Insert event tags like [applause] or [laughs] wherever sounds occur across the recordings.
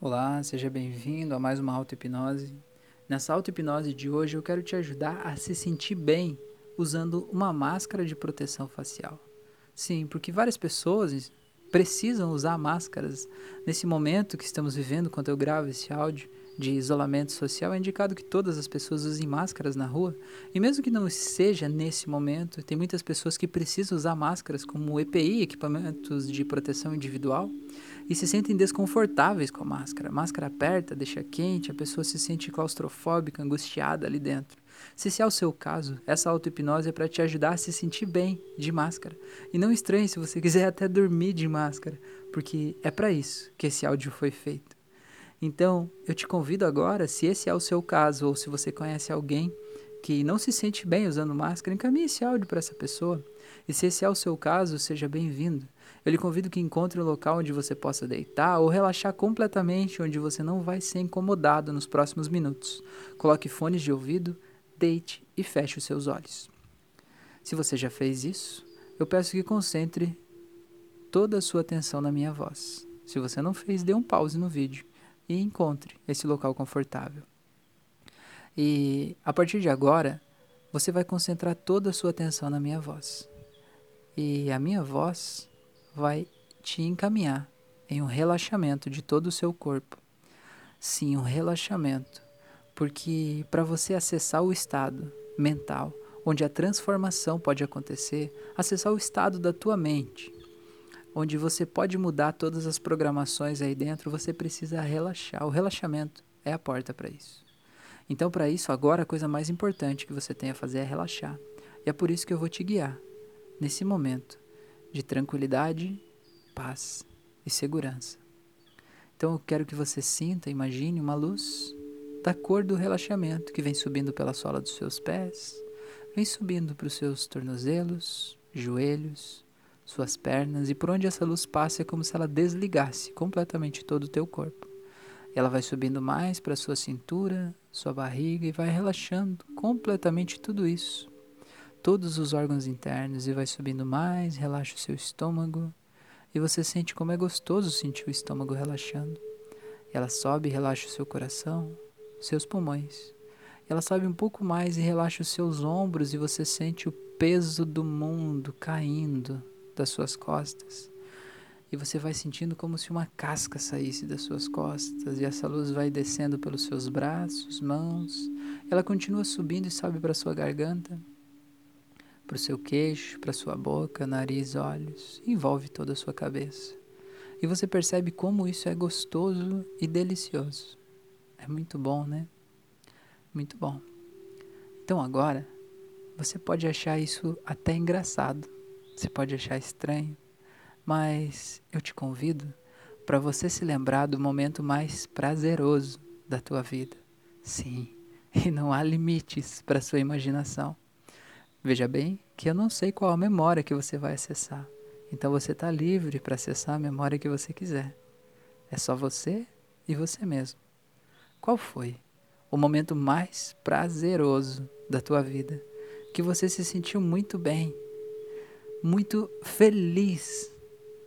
Olá, seja bem-vindo a mais uma auto-hipnose. Nessa auto-hipnose de hoje eu quero te ajudar a se sentir bem usando uma máscara de proteção facial. Sim, porque várias pessoas precisam usar máscaras nesse momento que estamos vivendo quando eu gravo esse áudio de isolamento social, é indicado que todas as pessoas usem máscaras na rua. E mesmo que não seja nesse momento, tem muitas pessoas que precisam usar máscaras como EPI, equipamentos de proteção individual, e se sentem desconfortáveis com a máscara. A máscara aperta, deixa quente, a pessoa se sente claustrofóbica, angustiada ali dentro. Se esse é o seu caso, essa auto-hipnose é para te ajudar a se sentir bem de máscara. E não estranhe se você [laughs] quiser até dormir de máscara, porque é para isso que esse áudio foi feito. Então, eu te convido agora, se esse é o seu caso, ou se você conhece alguém que não se sente bem usando máscara, encaminhe esse áudio para essa pessoa. E se esse é o seu caso, seja bem-vindo. Eu lhe convido que encontre um local onde você possa deitar ou relaxar completamente, onde você não vai ser incomodado nos próximos minutos. Coloque fones de ouvido, deite e feche os seus olhos. Se você já fez isso, eu peço que concentre toda a sua atenção na minha voz. Se você não fez, dê um pause no vídeo e encontre esse local confortável. E a partir de agora, você vai concentrar toda a sua atenção na minha voz. E a minha voz vai te encaminhar em um relaxamento de todo o seu corpo. Sim, um relaxamento. Porque para você acessar o estado mental onde a transformação pode acontecer, acessar o estado da tua mente, onde você pode mudar todas as programações aí dentro, você precisa relaxar. O relaxamento é a porta para isso. Então, para isso, agora a coisa mais importante que você tem a fazer é relaxar. E é por isso que eu vou te guiar nesse momento de tranquilidade, paz e segurança. Então, eu quero que você sinta, imagine uma luz da cor do relaxamento que vem subindo pela sola dos seus pés, vem subindo para os seus tornozelos, joelhos, suas pernas, e por onde essa luz passa é como se ela desligasse completamente todo o teu corpo. Ela vai subindo mais para sua cintura, sua barriga e vai relaxando completamente tudo isso. Todos os órgãos internos e vai subindo mais, relaxa o seu estômago e você sente como é gostoso sentir o estômago relaxando. Ela sobe e relaxa o seu coração, seus pulmões. Ela sobe um pouco mais e relaxa os seus ombros e você sente o peso do mundo caindo das suas costas. E você vai sentindo como se uma casca saísse das suas costas, e essa luz vai descendo pelos seus braços, mãos. Ela continua subindo e sobe para sua garganta, para o seu queixo, para sua boca, nariz, olhos, envolve toda a sua cabeça. E você percebe como isso é gostoso e delicioso. É muito bom, né? Muito bom. Então agora, você pode achar isso até engraçado. Você pode achar estranho, mas eu te convido para você se lembrar do momento mais prazeroso da tua vida. Sim, [laughs] e não há limites para sua imaginação. Veja bem que eu não sei qual a memória que você vai acessar. Então você está livre para acessar a memória que você quiser. É só você e você mesmo. Qual foi o momento mais prazeroso da tua vida? Que você se sentiu muito bem, muito feliz.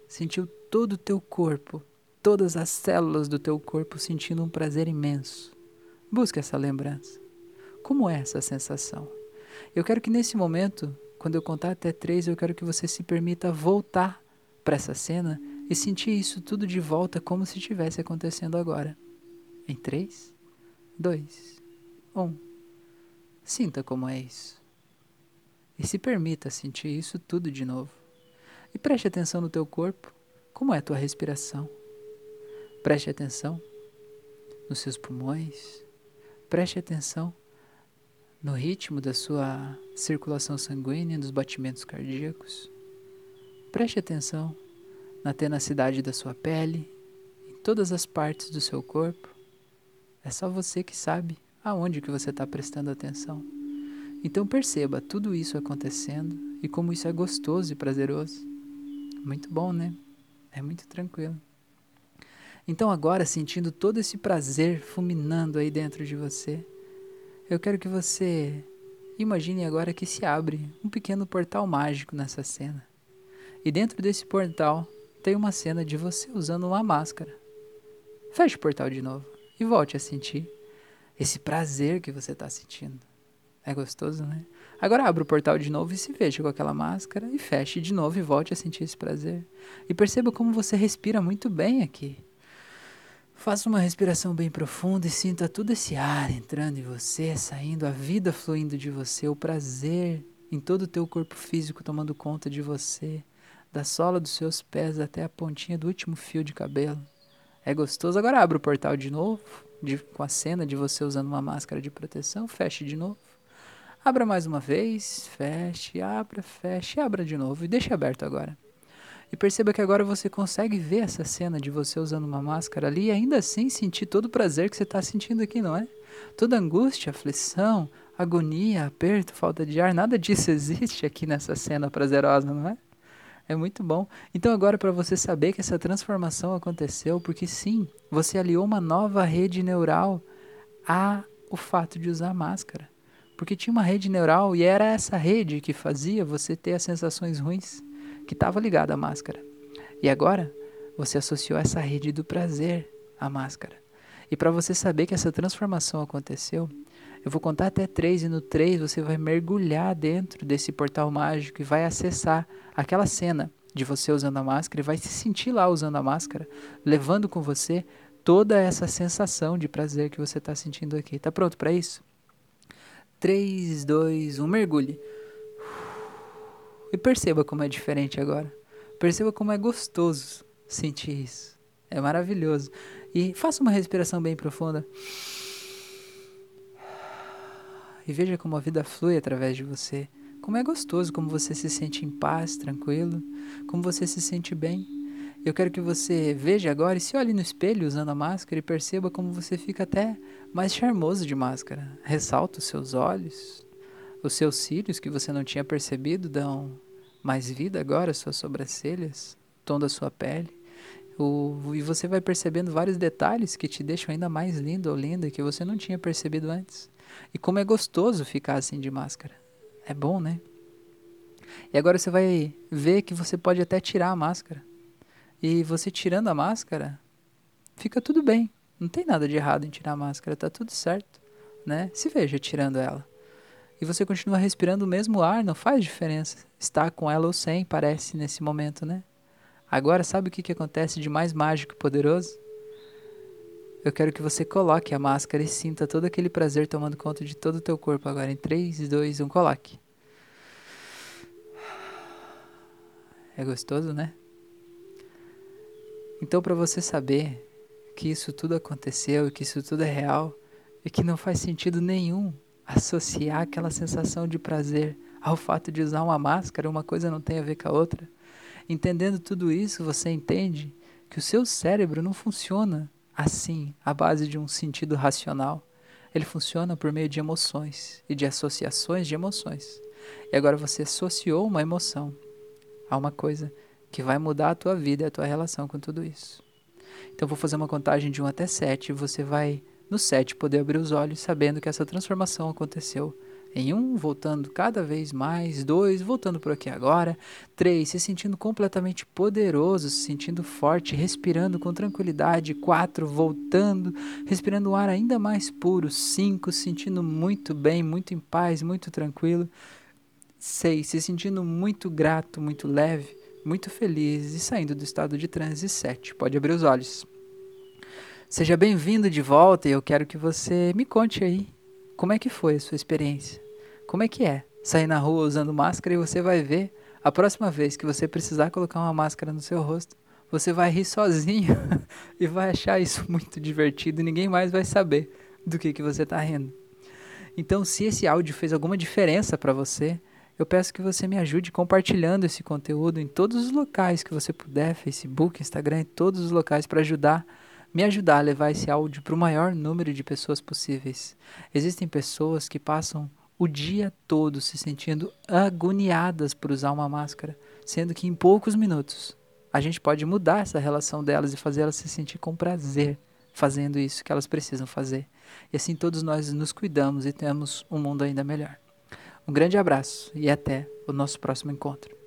Sentiu todo o teu corpo, todas as células do teu corpo sentindo um prazer imenso. Busca essa lembrança. Como é essa sensação? Eu quero que nesse momento, quando eu contar até três, eu quero que você se permita voltar para essa cena e sentir isso tudo de volta como se estivesse acontecendo agora. Em três, dois, um. Sinta como é isso. E se permita sentir isso tudo de novo. E preste atenção no teu corpo. Como é a tua respiração? Preste atenção nos seus pulmões. Preste atenção no ritmo da sua circulação sanguínea, dos batimentos cardíacos. Preste atenção na tenacidade da sua pele, em todas as partes do seu corpo. É só você que sabe aonde que você está prestando atenção. Então perceba tudo isso acontecendo e como isso é gostoso e prazeroso. Muito bom, né? É muito tranquilo. Então agora, sentindo todo esse prazer fulminando aí dentro de você, eu quero que você imagine agora que se abre um pequeno portal mágico nessa cena. E dentro desse portal tem uma cena de você usando uma máscara. Feche o portal de novo e volte a sentir esse prazer que você está sentindo. É gostoso, né? Agora abra o portal de novo e se veja com aquela máscara e feche de novo e volte a sentir esse prazer. E perceba como você respira muito bem aqui. Faça uma respiração bem profunda e sinta todo esse ar entrando em você, saindo, a vida fluindo de você, o prazer em todo o teu corpo físico tomando conta de você, da sola dos seus pés até a pontinha do último fio de cabelo. É gostoso. Agora abra o portal de novo, de, com a cena de você usando uma máscara de proteção, feche de novo. Abra mais uma vez, feche, abra, feche, abra de novo e deixe aberto agora. E perceba que agora você consegue ver essa cena de você usando uma máscara ali e ainda assim sentir todo o prazer que você está sentindo aqui, não é? Toda angústia, aflição, agonia, aperto, falta de ar, nada disso existe aqui nessa cena prazerosa, não é? É muito bom. Então agora para você saber que essa transformação aconteceu, porque sim, você aliou uma nova rede neural a o fato de usar máscara. Porque tinha uma rede neural e era essa rede que fazia você ter as sensações ruins que estava ligada à máscara. E agora você associou essa rede do prazer à máscara. E para você saber que essa transformação aconteceu, eu vou contar até três e no três você vai mergulhar dentro desse portal mágico e vai acessar aquela cena de você usando a máscara e vai se sentir lá usando a máscara, levando com você toda essa sensação de prazer que você está sentindo aqui. Tá pronto para isso? 3, 2, 1, mergulhe. E perceba como é diferente agora. Perceba como é gostoso sentir isso. É maravilhoso. E faça uma respiração bem profunda. E veja como a vida flui através de você. Como é gostoso, como você se sente em paz, tranquilo, como você se sente bem. Eu quero que você veja agora e se olhe no espelho usando a máscara e perceba como você fica até mais charmoso de máscara. Ressalta os seus olhos, os seus cílios que você não tinha percebido dão mais vida agora, suas sobrancelhas, tom da sua pele. O, e você vai percebendo vários detalhes que te deixam ainda mais lindo ou linda que você não tinha percebido antes. E como é gostoso ficar assim de máscara. É bom, né? E agora você vai ver que você pode até tirar a máscara. E você tirando a máscara, fica tudo bem. Não tem nada de errado em tirar a máscara, tá tudo certo, né? Se veja tirando ela. E você continua respirando o mesmo ar, não faz diferença. Estar com ela ou sem, parece nesse momento, né? Agora, sabe o que, que acontece de mais mágico e poderoso? Eu quero que você coloque a máscara e sinta todo aquele prazer tomando conta de todo o teu corpo agora. Em 3, 2, 1, coloque. É gostoso, né? Então, para você saber que isso tudo aconteceu e que isso tudo é real e que não faz sentido nenhum associar aquela sensação de prazer ao fato de usar uma máscara, uma coisa não tem a ver com a outra. Entendendo tudo isso, você entende que o seu cérebro não funciona assim, à base de um sentido racional. Ele funciona por meio de emoções e de associações de emoções. E agora você associou uma emoção a uma coisa que vai mudar a tua vida e a tua relação com tudo isso. Então vou fazer uma contagem de 1 até 7 e você vai no 7 poder abrir os olhos sabendo que essa transformação aconteceu. Em um, voltando cada vez mais. Dois, voltando por aqui agora. Três, se sentindo completamente poderoso, se sentindo forte, respirando com tranquilidade. Quatro, voltando, respirando um ar ainda mais puro. Cinco, se sentindo muito bem, muito em paz, muito tranquilo. Seis, se sentindo muito grato, muito leve muito feliz e saindo do estado de transe 7. Pode abrir os olhos. Seja bem-vindo de volta e eu quero que você me conte aí como é que foi a sua experiência. Como é que é sair na rua usando máscara e você vai ver a próxima vez que você precisar colocar uma máscara no seu rosto, você vai rir sozinho [laughs] e vai achar isso muito divertido e ninguém mais vai saber do que, que você está rindo. Então, se esse áudio fez alguma diferença para você, eu peço que você me ajude compartilhando esse conteúdo em todos os locais que você puder, Facebook, Instagram, em todos os locais para ajudar, me ajudar a levar esse áudio para o maior número de pessoas possíveis. Existem pessoas que passam o dia todo se sentindo agoniadas por usar uma máscara, sendo que em poucos minutos a gente pode mudar essa relação delas e fazer elas se sentir com prazer fazendo isso que elas precisam fazer. E assim todos nós nos cuidamos e temos um mundo ainda melhor. Um grande abraço e até o nosso próximo encontro.